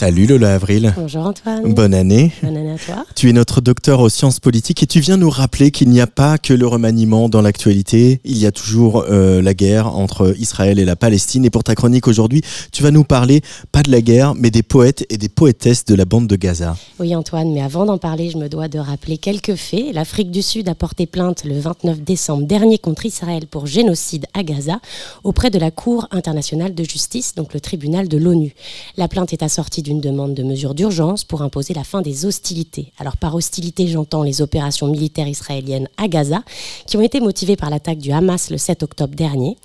Salut Lola Avril. Bonjour Antoine. Bonne année. Bonne année à toi. Tu es notre docteur aux sciences politiques et tu viens nous rappeler qu'il n'y a pas que le remaniement dans l'actualité. Il y a toujours euh, la guerre entre Israël et la Palestine. Et pour ta chronique aujourd'hui, tu vas nous parler pas de la guerre, mais des poètes et des poétesses de la bande de Gaza. Oui Antoine, mais avant d'en parler, je me dois de rappeler quelques faits. L'Afrique du Sud a porté plainte le 29 décembre dernier contre Israël pour génocide à Gaza auprès de la Cour internationale de justice, donc le tribunal de l'ONU. La plainte est assortie d'une demande de mesures d'urgence pour imposer la fin des hostilités. Alors par hostilité, j'entends les opérations militaires israéliennes à Gaza, qui ont été motivées par l'attaque du Hamas le 7 octobre dernier.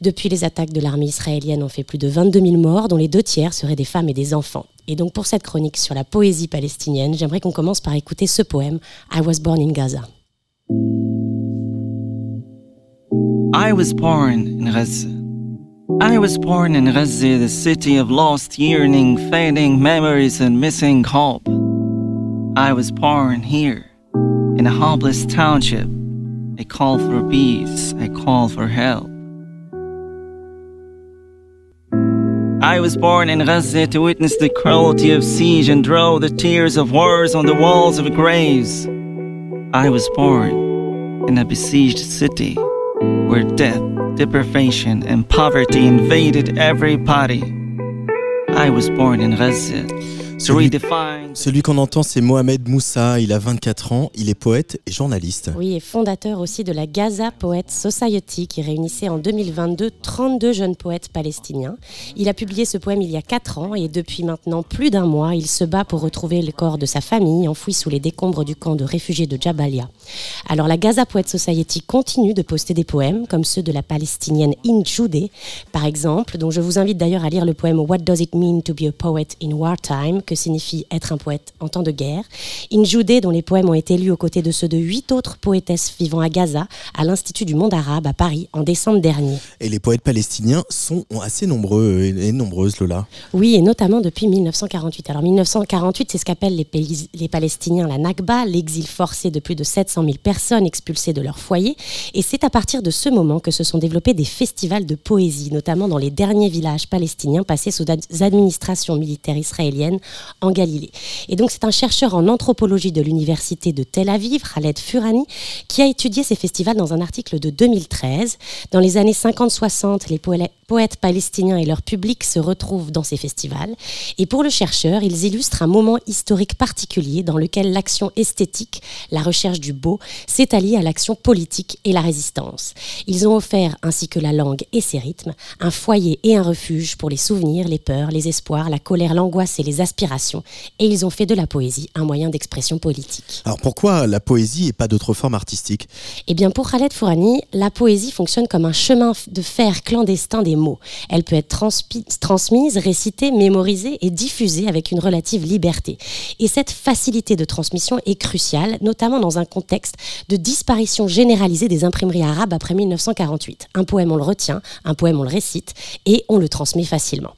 Depuis, les attaques de l'armée israélienne ont fait plus de 22 000 morts, dont les deux tiers seraient des femmes et des enfants. Et donc pour cette chronique sur la poésie palestinienne, j'aimerais qu'on commence par écouter ce poème, I Was Born in Gaza. I was born in Gaza. I was born in Gaza, the city of lost yearning, fading memories, and missing hope. I was born here, in a hopeless township. I call for peace, I call for help. I was born in Gaza to witness the cruelty of siege and draw the tears of wars on the walls of graves. I was born in a besieged city where death, deprivation, and poverty invaded everybody. I was born in Gaza to Celui- qu'on entend, c'est Mohamed Moussa. Il a 24 ans, il est poète et journaliste. Oui, et fondateur aussi de la Gaza Poet Society qui réunissait en 2022 32 jeunes poètes palestiniens. Il a publié ce poème il y a 4 ans et depuis maintenant plus d'un mois, il se bat pour retrouver le corps de sa famille enfoui sous les décombres du camp de réfugiés de Jabalia. Alors la Gaza Poet Society continue de poster des poèmes comme ceux de la palestinienne Injoudé, par exemple, dont je vous invite d'ailleurs à lire le poème What Does It Mean to be a Poet in Wartime, que signifie être un poète en temps de guerre. Injoudé, dont les poèmes ont été lus aux côtés de ceux de huit autres poétesses vivant à Gaza, à l'Institut du monde arabe à Paris en décembre dernier. Et les poètes palestiniens sont assez nombreux et nombreuses, Lola. Oui, et notamment depuis 1948. Alors 1948, c'est ce qu'appellent les, pays- les Palestiniens la Nakba, l'exil forcé de plus de 700 000 personnes expulsées de leur foyer. Et c'est à partir de ce moment que se sont développés des festivals de poésie, notamment dans les derniers villages palestiniens passés sous ad- administrations militaires israéliennes en Galilée. Et donc c'est un chercheur en anthropologie de l'université de Tel Aviv, Khaled Furani, qui a étudié ces festivals dans un article de 2013. Dans les années 50-60, les poètes palestiniens et leur public se retrouvent dans ces festivals. Et pour le chercheur, ils illustrent un moment historique particulier dans lequel l'action esthétique, la recherche du beau, s'est alliée à l'action politique et la résistance. Ils ont offert, ainsi que la langue et ses rythmes, un foyer et un refuge pour les souvenirs, les peurs, les espoirs, la colère, l'angoisse et les aspirations. Et ils ont fait de la poésie un moyen d'expression politique. Alors pourquoi la poésie et pas d'autres formes artistiques? Eh bien, pour Khaled Fourani, la poésie fonctionne comme un chemin de fer clandestin des mots. Elle peut être transmise, récitée, mémorisée et diffusée avec une relative liberté. Et cette facilité de transmission est cruciale, notamment dans un contexte de disparition généralisée des imprimeries arabes après 1948. Un poème, on le retient, un poème, on le récite, et on le transmet facilement.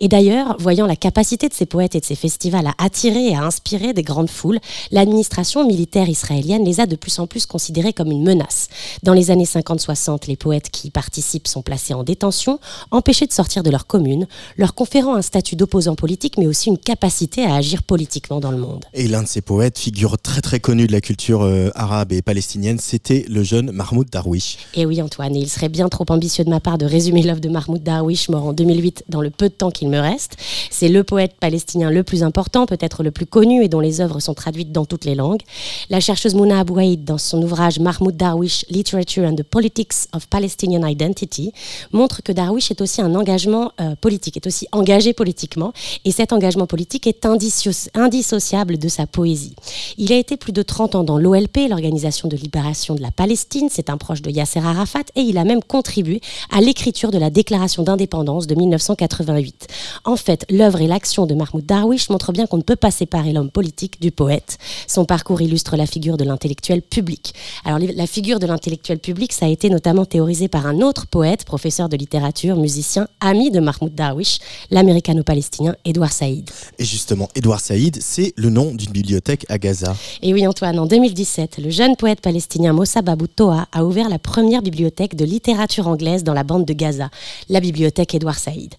Et d'ailleurs, voyant la capacité de ces poètes et de ces festivals à attirer et à inspirer des grandes foules, l'administration militaire israélienne les a de plus en plus considérés comme une menace. Dans les années 50-60, les poètes qui y participent sont placés en détention, empêchés de sortir de leur commune, leur conférant un statut d'opposant politique, mais aussi une capacité à agir politiquement dans le monde. Et l'un de ces poètes, figure très très connue de la culture euh, arabe et palestinienne, c'était le jeune Mahmoud Darwish. Et oui, Antoine, et il serait bien trop ambitieux de ma part de résumer l'œuvre de Mahmoud Darwish, mort en 2008, dans le peu de temps qu'il me reste. C'est le poète palestinien le plus important, peut-être le plus connu, et dont les œuvres sont traduites dans toutes les langues. La chercheuse Mouna Abouaïd, dans son ouvrage Mahmoud Darwish, Literature and the Politics of Palestinian Identity, montre que Darwish est aussi un engagement euh, politique, est aussi engagé politiquement, et cet engagement politique est indissociable de sa poésie. Il a été plus de 30 ans dans l'OLP, l'Organisation de libération de la Palestine, c'est un proche de Yasser Arafat, et il a même contribué à l'écriture de la Déclaration d'indépendance de 1988. En fait, l'œuvre et l'action de Mahmoud Darwish Darwish montre bien qu'on ne peut pas séparer l'homme politique du poète. Son parcours illustre la figure de l'intellectuel public. Alors la figure de l'intellectuel public, ça a été notamment théorisé par un autre poète, professeur de littérature, musicien, ami de Mahmoud Darwish, l'américano-palestinien Edouard Saïd. Et justement, Edouard Saïd, c'est le nom d'une bibliothèque à Gaza. Et oui Antoine, en 2017, le jeune poète palestinien Mossa Babou Toa a ouvert la première bibliothèque de littérature anglaise dans la bande de Gaza, la bibliothèque Edouard Saïd.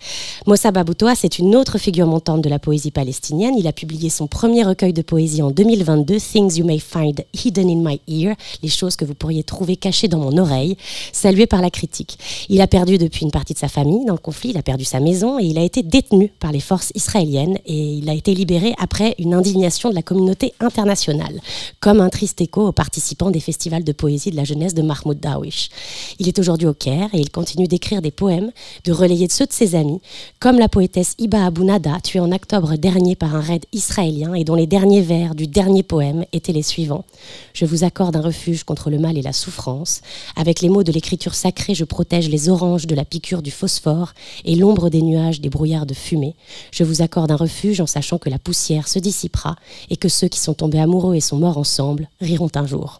Mossa Babou Toa, c'est une autre figure montante de la poésie palestinienne. Il a publié son premier recueil de poésie en 2022, Things You May Find Hidden in My Ear, les choses que vous pourriez trouver cachées dans mon oreille, salué par la critique. Il a perdu depuis une partie de sa famille dans le conflit, il a perdu sa maison et il a été détenu par les forces israéliennes et il a été libéré après une indignation de la communauté internationale, comme un triste écho aux participants des festivals de poésie de la jeunesse de Mahmoud Darwish. Il est aujourd'hui au Caire et il continue d'écrire des poèmes, de relayer ceux de ses amis, comme la poétesse Iba Nada, tuée en octobre par un raid israélien et dont les derniers vers du dernier poème étaient les suivants. Je vous accorde un refuge contre le mal et la souffrance. Avec les mots de l'écriture sacrée, je protège les oranges de la piqûre du phosphore et l'ombre des nuages des brouillards de fumée. Je vous accorde un refuge en sachant que la poussière se dissipera et que ceux qui sont tombés amoureux et sont morts ensemble riront un jour.